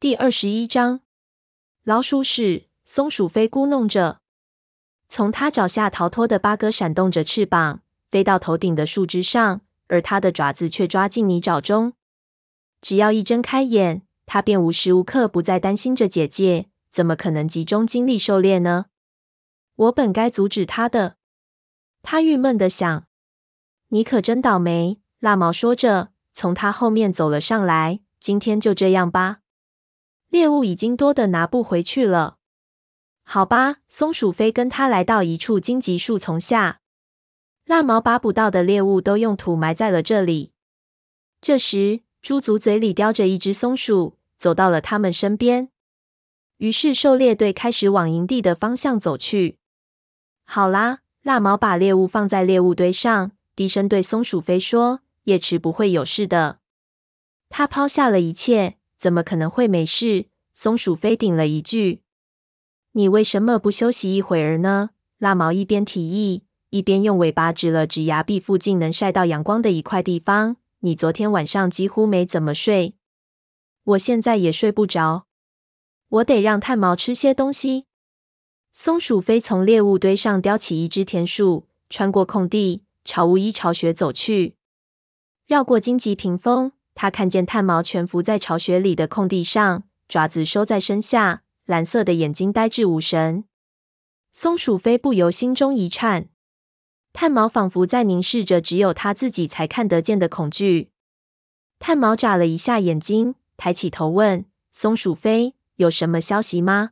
第二十一章，老鼠屎。松鼠飞咕弄着，从它爪下逃脱的八哥闪动着翅膀，飞到头顶的树枝上，而它的爪子却抓进泥沼中。只要一睁开眼，它便无时无刻不在担心着姐姐，怎么可能集中精力狩猎呢？我本该阻止它的。它郁闷的想。你可真倒霉，蜡毛说着，从它后面走了上来。今天就这样吧，猎物已经多的拿不回去了。好吧，松鼠飞跟他来到一处荆棘树丛下，蜡毛把捕到的猎物都用土埋在了这里。这时，猪族嘴里叼着一只松鼠，走到了他们身边。于是，狩猎队开始往营地的方向走去。好啦，蜡毛把猎物放在猎物堆上，低声对松鼠飞说：“叶池不会有事的。”他抛下了一切，怎么可能会没事？松鼠飞顶了一句。你为什么不休息一会儿呢？蜡毛一边提议，一边用尾巴指了指崖壁附近能晒到阳光的一块地方。你昨天晚上几乎没怎么睡，我现在也睡不着。我得让炭毛吃些东西。松鼠飞从猎物堆上叼起一只田鼠，穿过空地，朝乌衣巢穴走去。绕过荆棘屏风，他看见炭毛蜷伏在巢穴里的空地上，爪子收在身下。蓝色的眼睛呆滞无神，松鼠飞不由心中一颤。炭毛仿佛在凝视着只有他自己才看得见的恐惧。炭毛眨了一下眼睛，抬起头问：“松鼠飞，有什么消息吗？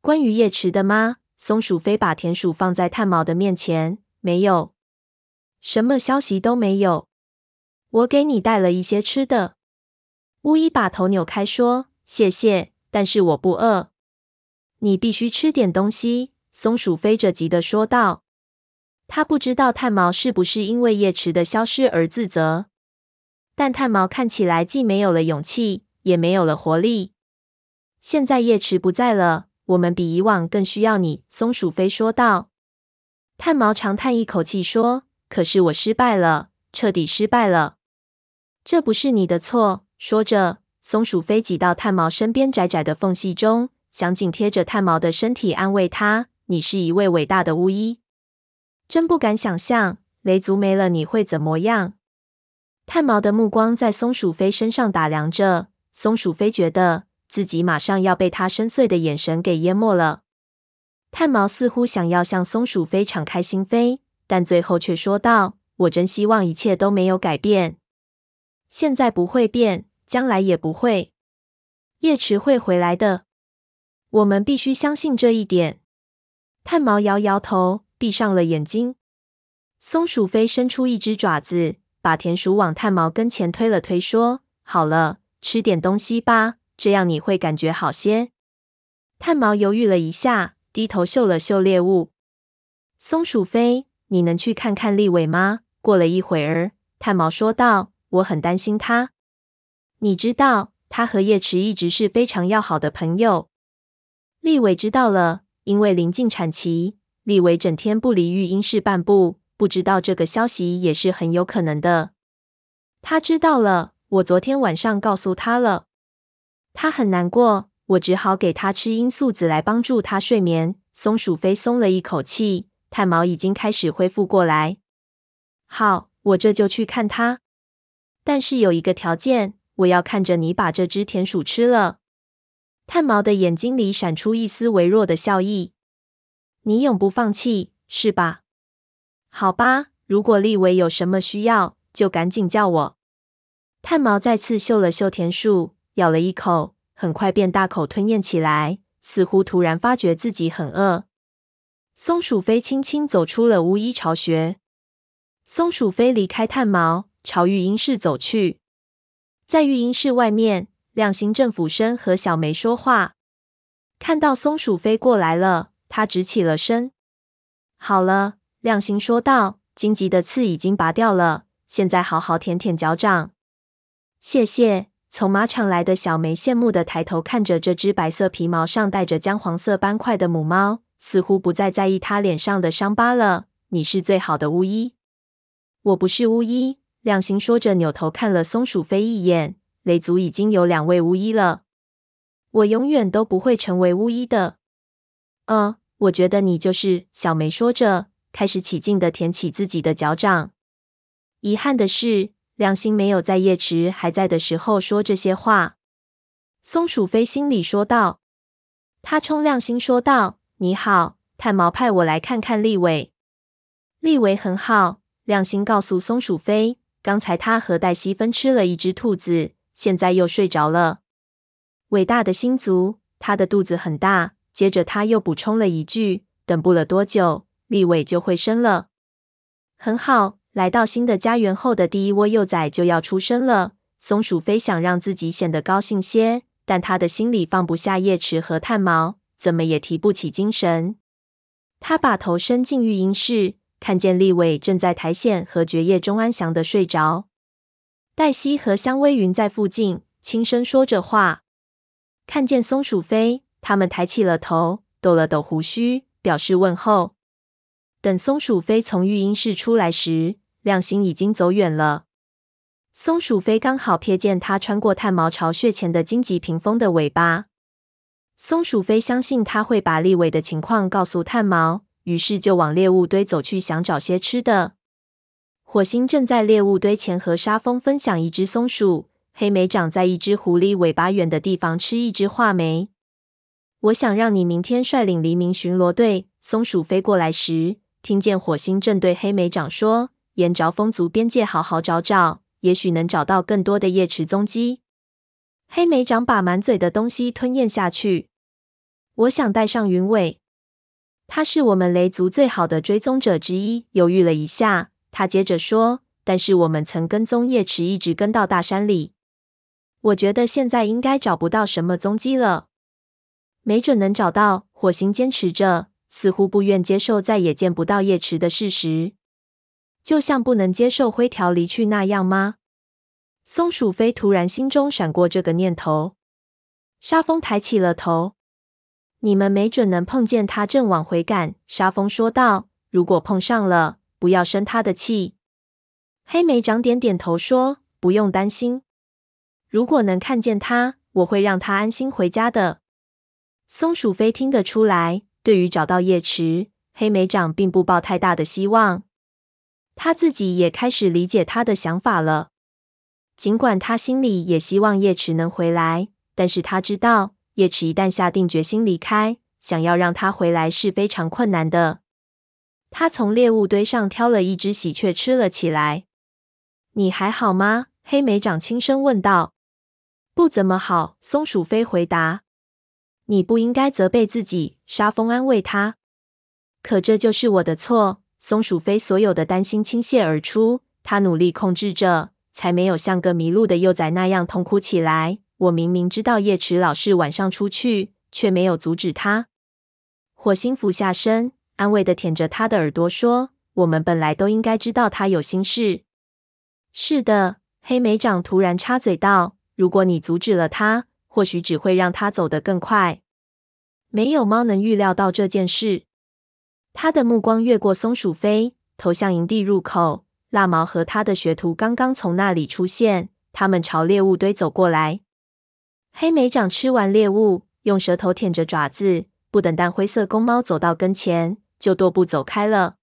关于夜池的吗？”松鼠飞把田鼠放在炭毛的面前：“没有，什么消息都没有。我给你带了一些吃的。”巫医把头扭开说：“谢谢。”但是我不饿，你必须吃点东西。”松鼠飞着急的说道。他不知道炭毛是不是因为叶池的消失而自责，但炭毛看起来既没有了勇气，也没有了活力。现在叶池不在了，我们比以往更需要你。”松鼠飞说道。炭毛长叹一口气说：“可是我失败了，彻底失败了。这不是你的错。”说着。松鼠飞挤到炭毛身边窄窄的缝隙中，想紧贴着炭毛的身体安慰他：“你是一位伟大的巫医，真不敢想象雷族没了你会怎么样。”炭毛的目光在松鼠飞身上打量着，松鼠飞觉得自己马上要被他深邃的眼神给淹没了。炭毛似乎想要向松鼠飞敞开心扉，但最后却说道：“我真希望一切都没有改变，现在不会变。”将来也不会，叶池会回来的。我们必须相信这一点。炭毛摇摇头，闭上了眼睛。松鼠飞伸出一只爪子，把田鼠往炭毛跟前推了推，说：“好了，吃点东西吧，这样你会感觉好些。”炭毛犹豫了一下，低头嗅了嗅猎物。松鼠飞，你能去看看立伟吗？过了一会儿，炭毛说道：“我很担心他。”你知道，他和叶池一直是非常要好的朋友。立伟知道了，因为临近产期，立伟整天不离育婴室半步。不知道这个消息也是很有可能的。他知道了，我昨天晚上告诉他了，他很难过，我只好给他吃罂粟籽来帮助他睡眠。松鼠飞松了一口气，炭毛已经开始恢复过来。好，我这就去看他，但是有一个条件。我要看着你把这只田鼠吃了。炭毛的眼睛里闪出一丝微弱的笑意。你永不放弃，是吧？好吧，如果立伟有什么需要，就赶紧叫我。炭毛再次嗅了嗅田鼠，咬了一口，很快便大口吞咽起来，似乎突然发觉自己很饿。松鼠飞轻轻走出了乌衣巢穴。松鼠飞离开炭毛，朝育婴室走去。在育婴室外面，亮星正俯身和小梅说话。看到松鼠飞过来了，他直起了身。好了，亮星说道：“荆棘的刺已经拔掉了，现在好好舔舔脚掌。”谢谢。从马场来的小梅羡慕地抬头看着这只白色皮毛上带着姜黄色斑块的母猫，似乎不再在意它脸上的伤疤了。你是最好的巫医。我不是巫医。亮星说着，扭头看了松鼠飞一眼。雷族已经有两位巫医了。我永远都不会成为巫医的。呃，我觉得你就是。小梅说着，开始起劲地舔起自己的脚掌。遗憾的是，亮星没有在叶池还在的时候说这些话。松鼠飞心里说道。他冲亮星说道：“你好，炭毛派我来看看立伟。立伟很好。”亮星告诉松鼠飞：“刚才他和黛西分吃了一只兔子，现在又睡着了。伟大的星族，他的肚子很大。”接着他又补充了一句：“等不了多久，立伟就会生了。”很好，来到新的家园后的第一窝幼崽就要出生了。松鼠飞想让自己显得高兴些，但他的心里放不下叶池和炭毛，怎么也提不起精神。他把头伸进育婴室，看见立伟正在苔藓和蕨叶中安详地睡着。黛西和香薇云在附近轻声说着话。看见松鼠飞。他们抬起了头，抖了抖胡须，表示问候。等松鼠飞从育婴室出来时，亮星已经走远了。松鼠飞刚好瞥见他穿过炭毛巢穴前的荆棘屏风的尾巴。松鼠飞相信他会把立伟的情况告诉炭毛，于是就往猎物堆走去，想找些吃的。火星正在猎物堆前和沙蜂分享一只松鼠，黑莓长在一只狐狸尾巴远的地方吃一只话梅。我想让你明天率领黎明巡逻队。松鼠飞过来时，听见火星正对黑莓长说：“沿着风族边界好好找找，也许能找到更多的叶池踪迹。”黑莓长把满嘴的东西吞咽下去。我想带上云尾，他是我们雷族最好的追踪者之一。犹豫了一下，他接着说：“但是我们曾跟踪叶池，一直跟到大山里。我觉得现在应该找不到什么踪迹了。”没准能找到。火星坚持着，似乎不愿接受再也见不到叶池的事实，就像不能接受灰条离去那样吗？松鼠飞突然心中闪过这个念头。沙风抬起了头。你们没准能碰见他正往回赶。沙蜂说道：“如果碰上了，不要生他的气。”黑莓长点点头说：“不用担心。如果能看见他，我会让他安心回家的。”松鼠飞听得出来，对于找到叶池，黑莓长并不抱太大的希望。他自己也开始理解他的想法了。尽管他心里也希望叶池能回来，但是他知道，叶池一旦下定决心离开，想要让他回来是非常困难的。他从猎物堆上挑了一只喜鹊吃了起来。“你还好吗？”黑莓长轻声问道。“不怎么好。”松鼠飞回答。你不应该责备自己，沙风安慰他。可这就是我的错。松鼠飞所有的担心倾泻而出，他努力控制着，才没有像个迷路的幼崽那样痛哭起来。我明明知道叶池老是晚上出去，却没有阻止他。火星俯下身，安慰的舔着他的耳朵说：“我们本来都应该知道他有心事。”是的，黑莓长突然插嘴道：“如果你阻止了他。”或许只会让他走得更快。没有猫能预料到这件事。他的目光越过松鼠飞，投向营地入口。蜡毛和他的学徒刚刚从那里出现，他们朝猎物堆走过来。黑莓长吃完猎物，用舌头舔着爪子，不等淡灰色公猫走到跟前，就踱步走开了。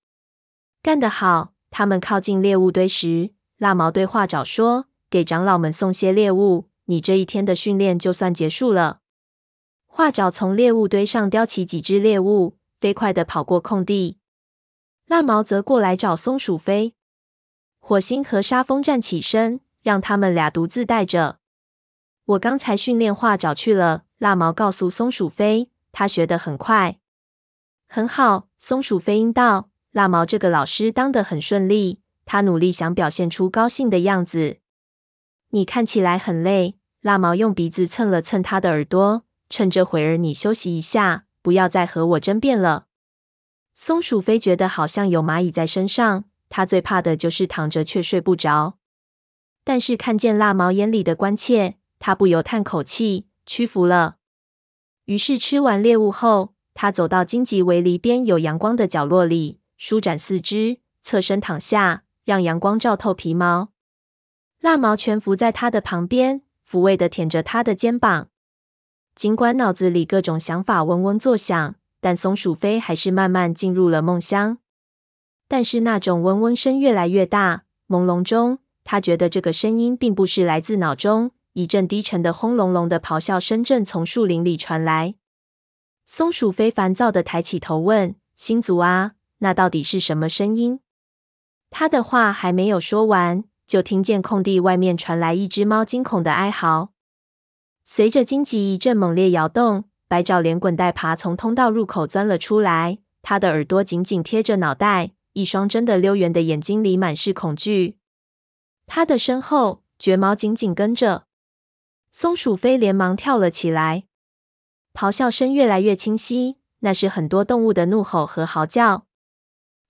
干得好！他们靠近猎物堆时，蜡毛对画爪说：“给长老们送些猎物。”你这一天的训练就算结束了。画爪从猎物堆上叼起几只猎物，飞快地跑过空地。蜡毛则过来找松鼠飞。火星和沙蜂站起身，让他们俩独自带着。我刚才训练话找去了。蜡毛告诉松鼠飞，他学得很快。很好，松鼠飞应道。蜡毛这个老师当得很顺利。他努力想表现出高兴的样子。你看起来很累。蜡毛用鼻子蹭了蹭他的耳朵，趁这会儿你休息一下，不要再和我争辩了。松鼠飞觉得好像有蚂蚁在身上，他最怕的就是躺着却睡不着。但是看见蜡毛眼里的关切，他不由叹口气，屈服了。于是吃完猎物后，他走到荆棘围篱边有阳光的角落里，舒展四肢，侧身躺下，让阳光照透皮毛。蜡毛蜷伏在他的旁边。抚慰地舔着他的肩膀。尽管脑子里各种想法嗡嗡作响，但松鼠飞还是慢慢进入了梦乡。但是那种嗡嗡声越来越大，朦胧中，他觉得这个声音并不是来自脑中。一阵低沉的轰隆隆的咆哮声正从树林里传来。松鼠飞烦躁的抬起头问：“星族啊，那到底是什么声音？”他的话还没有说完，就听见空地外面传来一只猫惊恐的哀嚎。随着荆棘一阵猛烈摇动，白爪连滚带爬从通道入口钻了出来。他的耳朵紧紧贴着脑袋，一双真的溜圆的眼睛里满是恐惧。他的身后，绝毛紧紧跟着。松鼠飞连忙跳了起来，咆哮声越来越清晰，那是很多动物的怒吼和嚎叫。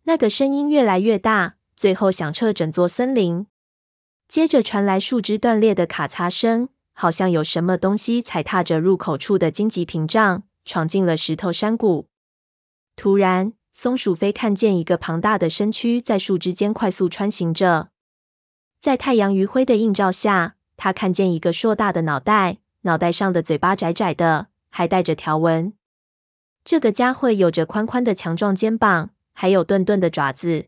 那个声音越来越大，最后响彻整座森林。接着传来树枝断裂的咔嚓声，好像有什么东西踩踏着入口处的荆棘屏障，闯进了石头山谷。突然，松鼠飞看见一个庞大的身躯在树枝间快速穿行着，在太阳余晖的映照下。他看见一个硕大的脑袋，脑袋上的嘴巴窄窄的，还带着条纹。这个家伙有着宽宽的强壮肩膀，还有钝钝的爪子。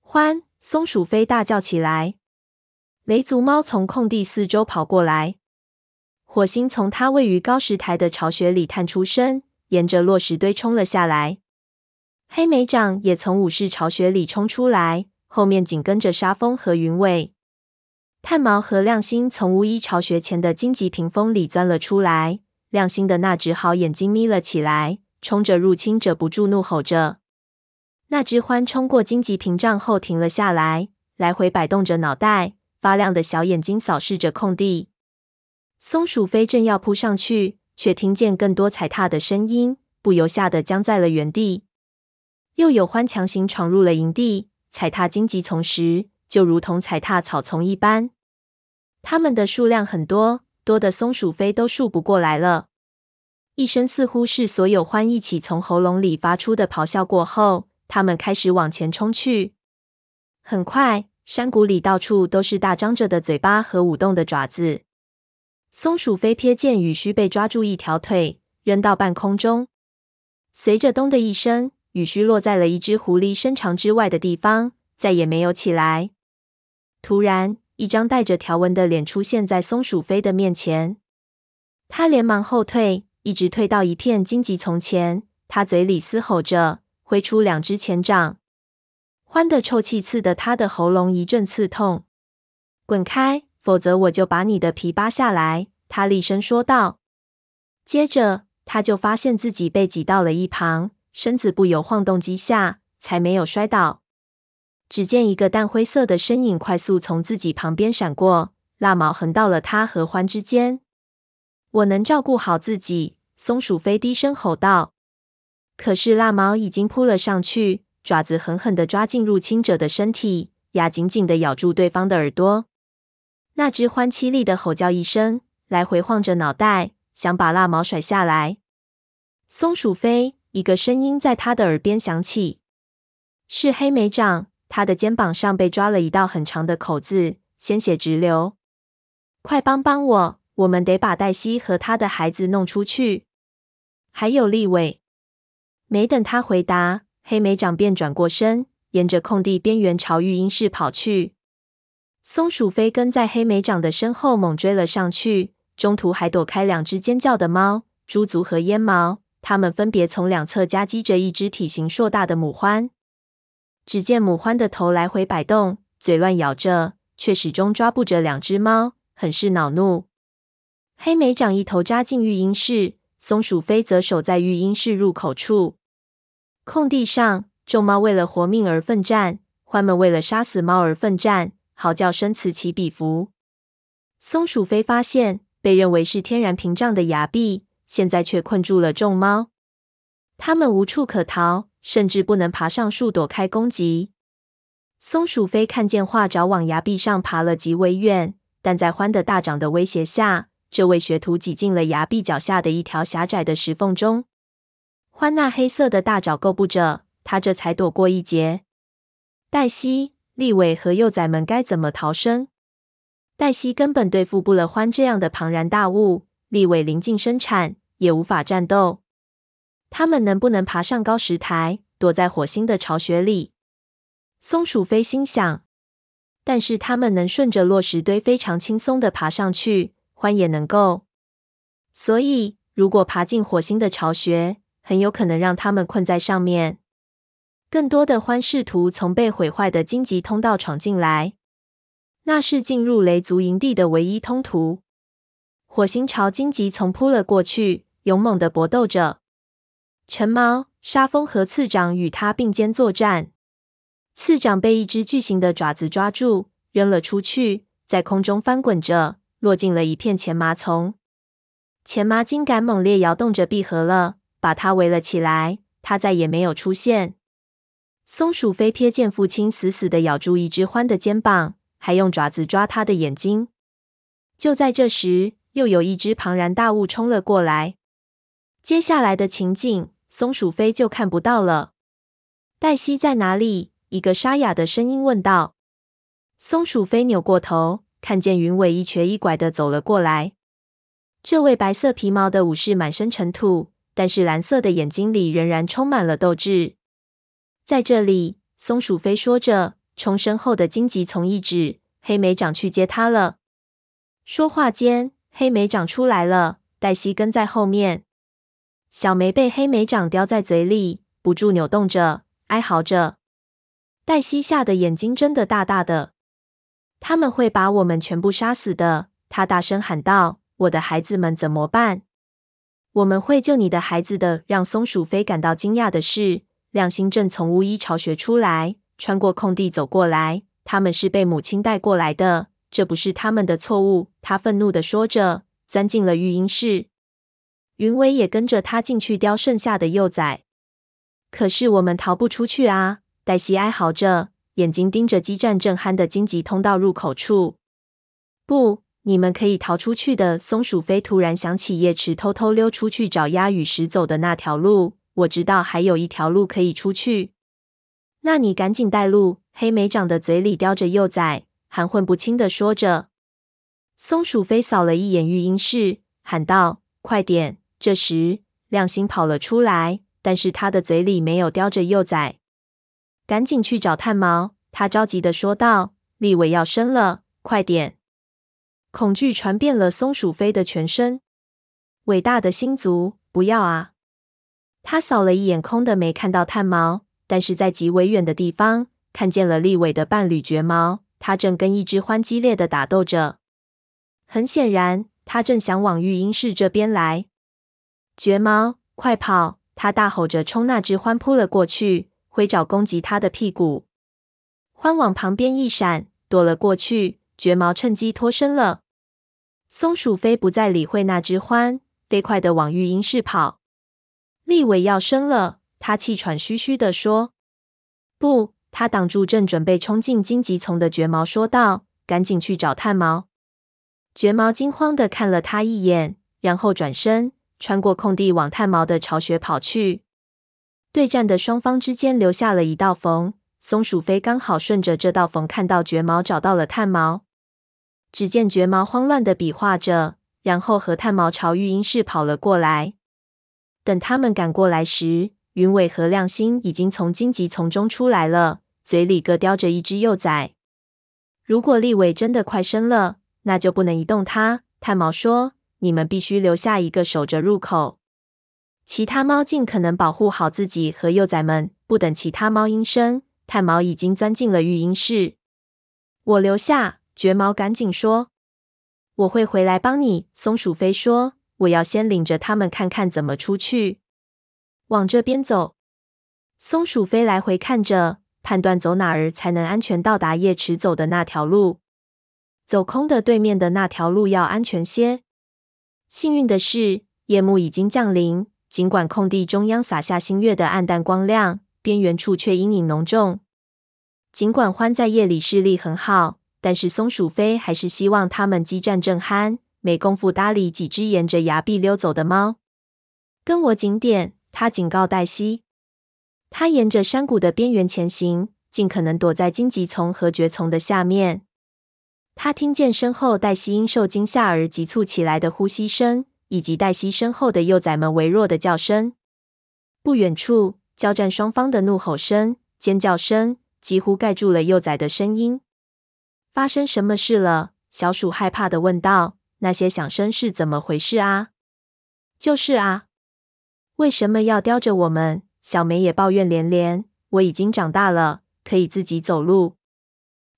欢！松鼠飞大叫起来。雷族猫从空地四周跑过来。火星从它位于高石台的巢穴里探出身，沿着落石堆冲了下来。黑莓掌也从武士巢穴里冲出来，后面紧跟着沙风和云尾。炭毛和亮星从巫医巢穴前的荆棘屏风里钻了出来，亮星的那只好眼睛眯了起来，冲着入侵者不住怒吼着。那只獾冲过荆棘屏障后停了下来，来回摆动着脑袋，发亮的小眼睛扫视着空地。松鼠飞正要扑上去，却听见更多踩踏的声音，不由吓得僵在了原地。又有獾强行闯入了营地，踩踏荆棘丛时，就如同踩踏草丛一般。它们的数量很多，多的松鼠飞都数不过来了。一声似乎是所有獾一起从喉咙里发出的咆哮过后，它们开始往前冲去。很快，山谷里到处都是大张着的嘴巴和舞动的爪子。松鼠飞瞥见雨须被抓住一条腿，扔到半空中，随着“咚”的一声，雨须落在了一只狐狸身长之外的地方，再也没有起来。突然，一张带着条纹的脸出现在松鼠飞的面前，他连忙后退，一直退到一片荆棘丛前。他嘴里嘶吼着，挥出两只前掌。獾的臭气刺得他的喉咙一阵刺痛。滚开，否则我就把你的皮扒下来！他厉声说道。接着，他就发现自己被挤到了一旁，身子不由晃动几下，才没有摔倒。只见一个淡灰色的身影快速从自己旁边闪过，蜡毛横到了他和獾之间。我能照顾好自己，松鼠飞低声吼道。可是蜡毛已经扑了上去，爪子狠狠地抓进入侵者的身体，牙紧紧地咬住对方的耳朵。那只獾凄厉地吼叫一声，来回晃着脑袋，想把蜡毛甩下来。松鼠飞，一个声音在他的耳边响起，是黑莓掌。他的肩膀上被抓了一道很长的口子，鲜血直流。快帮帮我！我们得把黛西和他的孩子弄出去。还有立伟。没等他回答，黑莓长便转过身，沿着空地边缘朝育婴室跑去。松鼠飞跟在黑莓长的身后猛追了上去，中途还躲开两只尖叫的猫——猪足和烟毛。它们分别从两侧夹击着一只体型硕大的母獾。只见母獾的头来回摆动，嘴乱咬着，却始终抓不着两只猫，很是恼怒。黑莓长一头扎进育婴室，松鼠飞则守在育婴室入口处。空地上，众猫为了活命而奋战，獾们为了杀死猫而奋战，嚎叫声此起彼伏。松鼠飞发现，被认为是天然屏障的崖壁，现在却困住了众猫，它们无处可逃。甚至不能爬上树躲开攻击。松鼠飞看见画爪往崖壁上爬了极为远，但在獾的大掌的威胁下，这位学徒挤进了崖壁脚下的一条狭窄的石缝中。獾那黑色的大爪够不着，他这才躲过一劫。黛西、立伟和幼崽们该怎么逃生？黛西根本对付不了獾这样的庞然大物，立尾临近生产，也无法战斗。他们能不能爬上高石台，躲在火星的巢穴里？松鼠飞心想。但是他们能顺着落石堆非常轻松的爬上去，獾也能够。所以，如果爬进火星的巢穴，很有可能让他们困在上面。更多的獾试图从被毁坏的荆棘通道闯进来，那是进入雷族营地的唯一通途。火星朝荆棘丛扑了过去，勇猛地搏斗着。陈毛、沙风和次长与他并肩作战。次长被一只巨型的爪子抓住，扔了出去，在空中翻滚着，落进了一片前麻丛。前麻筋杆猛烈摇动着闭合了，把它围了起来。它再也没有出现。松鼠飞瞥见父亲死死地咬住一只獾的肩膀，还用爪子抓它的眼睛。就在这时，又有一只庞然大物冲了过来。接下来的情景，松鼠飞就看不到了。黛西在哪里？一个沙哑的声音问道：“松鼠飞扭过头，看见云尾一瘸一拐的走了过来。这位白色皮毛的武士满身尘土，但是蓝色的眼睛里仍然充满了斗志。在这里，松鼠飞说着，冲身后的荆棘丛一指，黑莓长去接他了。说话间，黑莓长出来了，黛西跟在后面。小梅被黑莓掌叼在嘴里，不住扭动着，哀嚎着。”黛西吓得眼睛睁得大大的，他们会把我们全部杀死的！她大声喊道：“我的孩子们怎么办？我们会救你的孩子的。”让松鼠飞感到惊讶的是，亮星正从巫医巢穴出来，穿过空地走过来。他们是被母亲带过来的，这不是他们的错误。他愤怒地说着，钻进了育婴室。云尾也跟着他进去叼剩下的幼崽。可是我们逃不出去啊！黛西哀嚎着，眼睛盯着激战正酣的荆棘通道入口处。不，你们可以逃出去的。松鼠飞突然想起夜池偷偷溜出去找鸭与石走的那条路。我知道还有一条路可以出去。那你赶紧带路。黑莓长的嘴里叼着幼崽，含混不清的说着。松鼠飞扫了一眼育婴室，喊道：“快点！”这时，亮星跑了出来，但是他的嘴里没有叼着幼崽。赶紧去找炭毛！他着急地说道：“立伟要生了，快点！”恐惧传遍了松鼠飞的全身。伟大的星族，不要啊！他扫了一眼空的，没看到炭毛，但是在极为远的地方看见了立伟的伴侣绝毛，他正跟一只獾激烈的打斗着。很显然，他正想往育婴室这边来。绝毛，快跑！他大吼着冲那只獾扑了过去。挥爪攻击他的屁股，獾往旁边一闪，躲了过去。绝毛趁机脱身了。松鼠飞不再理会那只獾，飞快的往育婴室跑。立伟要生了，他气喘吁吁地说：“不！”他挡住正准备冲进荆棘丛的绝毛，说道：“赶紧去找炭毛。”绝毛惊慌的看了他一眼，然后转身穿过空地往炭毛的巢穴跑去。对战的双方之间留下了一道缝，松鼠飞刚好顺着这道缝看到绝毛找到了炭毛。只见绝毛慌乱的比划着，然后和炭毛朝育婴室跑了过来。等他们赶过来时，云尾和亮星已经从荆棘丛中出来了，嘴里各叼着一只幼崽。如果立尾真的快生了，那就不能移动它。炭毛说：“你们必须留下一个守着入口。”其他猫尽可能保护好自己和幼崽们。不等其他猫应声，炭毛已经钻进了育婴室。我留下，绝毛赶紧说：“我会回来帮你。”松鼠飞说：“我要先领着他们看看怎么出去。”往这边走。松鼠飞来回看着，判断走哪儿才能安全到达夜池走的那条路。走空的对面的那条路要安全些。幸运的是，夜幕已经降临。尽管空地中央洒下星月的暗淡光亮，边缘处却阴影浓重。尽管獾在夜里视力很好，但是松鼠飞还是希望他们激战正酣，没工夫搭理几只沿着崖壁溜走的猫。跟我紧点，他警告黛西。他沿着山谷的边缘前行，尽可能躲在荆棘丛和蕨丛的下面。他听见身后黛西因受惊吓而急促起来的呼吸声。以及黛西身后的幼崽们微弱的叫声。不远处，交战双方的怒吼声、尖叫声几乎盖住了幼崽的声音。发生什么事了？小鼠害怕的问道：“那些响声是怎么回事啊？”“就是啊，为什么要叼着我们？”小梅也抱怨连连。“我已经长大了，可以自己走路。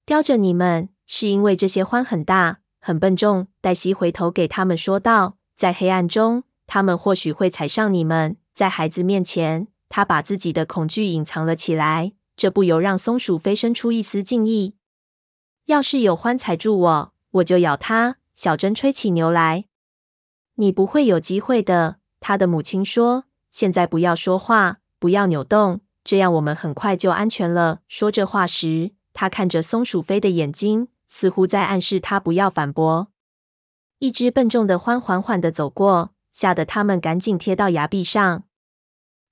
叼着你们，是因为这些獾很大，很笨重。”黛西回头给他们说道：“在黑暗中，他们或许会踩上你们。”在孩子面前，他把自己的恐惧隐藏了起来，这不由让松鼠飞生出一丝敬意。要是有獾踩住我，我就咬他。小珍吹起牛来。你不会有机会的，他的母亲说。现在不要说话，不要扭动，这样我们很快就安全了。说这话时，他看着松鼠飞的眼睛，似乎在暗示他不要反驳。一只笨重的獾缓缓地走过，吓得他们赶紧贴到崖壁上。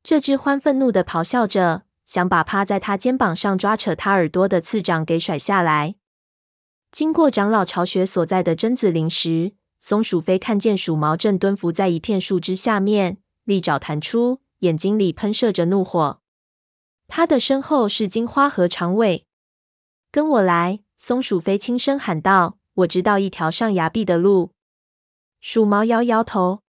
这只獾愤怒地咆哮着，想把趴在他肩膀上抓扯他耳朵的次长给甩下来。经过长老巢穴所在的榛子林时，松鼠飞看见鼠毛正蹲伏在一片树枝下面，利爪弹出，眼睛里喷射着怒火。他的身后是金花和长尾。跟我来，松鼠飞轻声喊道：“我知道一条上崖壁的路。”鼠毛摇摇头。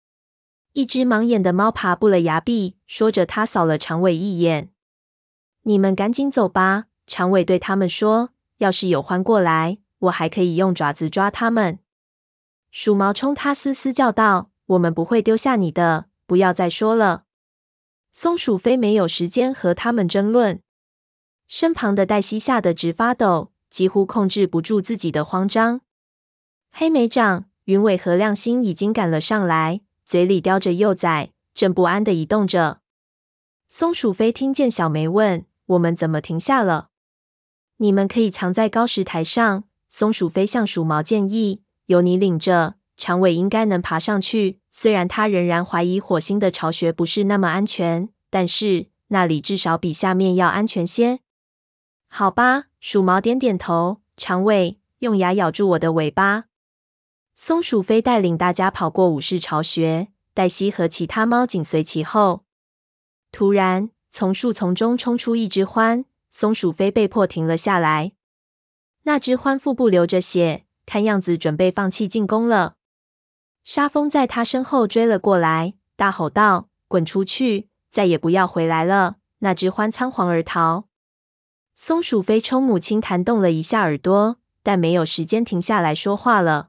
一只盲眼的猫爬过了崖壁，说着，他扫了长尾一眼。“你们赶紧走吧。”长尾对他们说，“要是有獾过来。”我还可以用爪子抓它们。鼠毛冲他嘶嘶叫道：“我们不会丢下你的，不要再说了。”松鼠飞没有时间和他们争论。身旁的黛西吓得直发抖，几乎控制不住自己的慌张。黑莓长、云尾和亮星已经赶了上来，嘴里叼着幼崽，正不安地移动着。松鼠飞听见小梅问：“我们怎么停下了？”“你们可以藏在高石台上。”松鼠飞向鼠毛建议：“由你领着，长尾应该能爬上去。虽然他仍然怀疑火星的巢穴不是那么安全，但是那里至少比下面要安全些。”好吧，鼠毛点点头。长尾用牙咬住我的尾巴。松鼠飞带领大家跑过武士巢穴，黛西和其他猫紧随其后。突然，从树丛中冲出一只獾，松鼠飞被迫停了下来。那只獾腹部流着血，看样子准备放弃进攻了。沙风在他身后追了过来，大吼道：“滚出去，再也不要回来了！”那只獾仓皇而逃。松鼠飞冲母亲弹动了一下耳朵，但没有时间停下来说话了。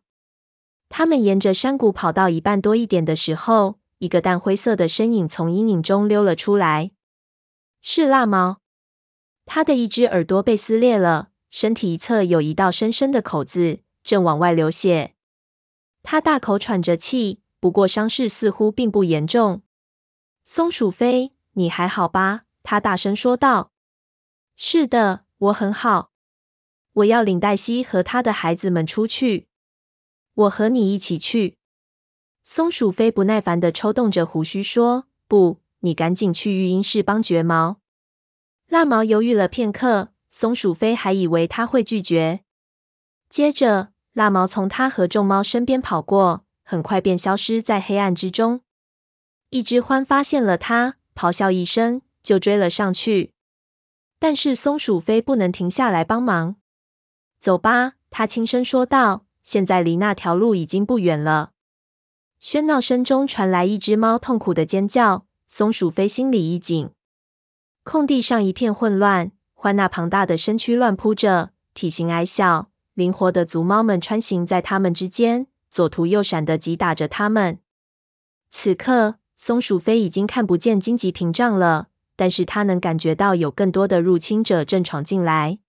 他们沿着山谷跑到一半多一点的时候，一个淡灰色的身影从阴影中溜了出来，是蜡毛。他的一只耳朵被撕裂了。身体一侧有一道深深的口子，正往外流血。他大口喘着气，不过伤势似乎并不严重。松鼠飞，你还好吧？他大声说道。是的，我很好。我要领黛西和他的孩子们出去。我和你一起去。松鼠飞不耐烦的抽动着胡须说：“不，你赶紧去育婴室帮绝毛。”蜡毛犹豫了片刻。松鼠飞还以为他会拒绝，接着蜡毛从他和众猫身边跑过，很快便消失在黑暗之中。一只獾发现了他，咆哮一声就追了上去，但是松鼠飞不能停下来帮忙。走吧，他轻声说道。现在离那条路已经不远了。喧闹声中传来一只猫痛苦的尖叫，松鼠飞心里一紧。空地上一片混乱。獾那庞大的身躯乱扑着，体型矮小、灵活的足猫们穿行在它们之间，左突右闪的击打着它们。此刻，松鼠飞已经看不见荆棘屏障了，但是他能感觉到有更多的入侵者正闯进来。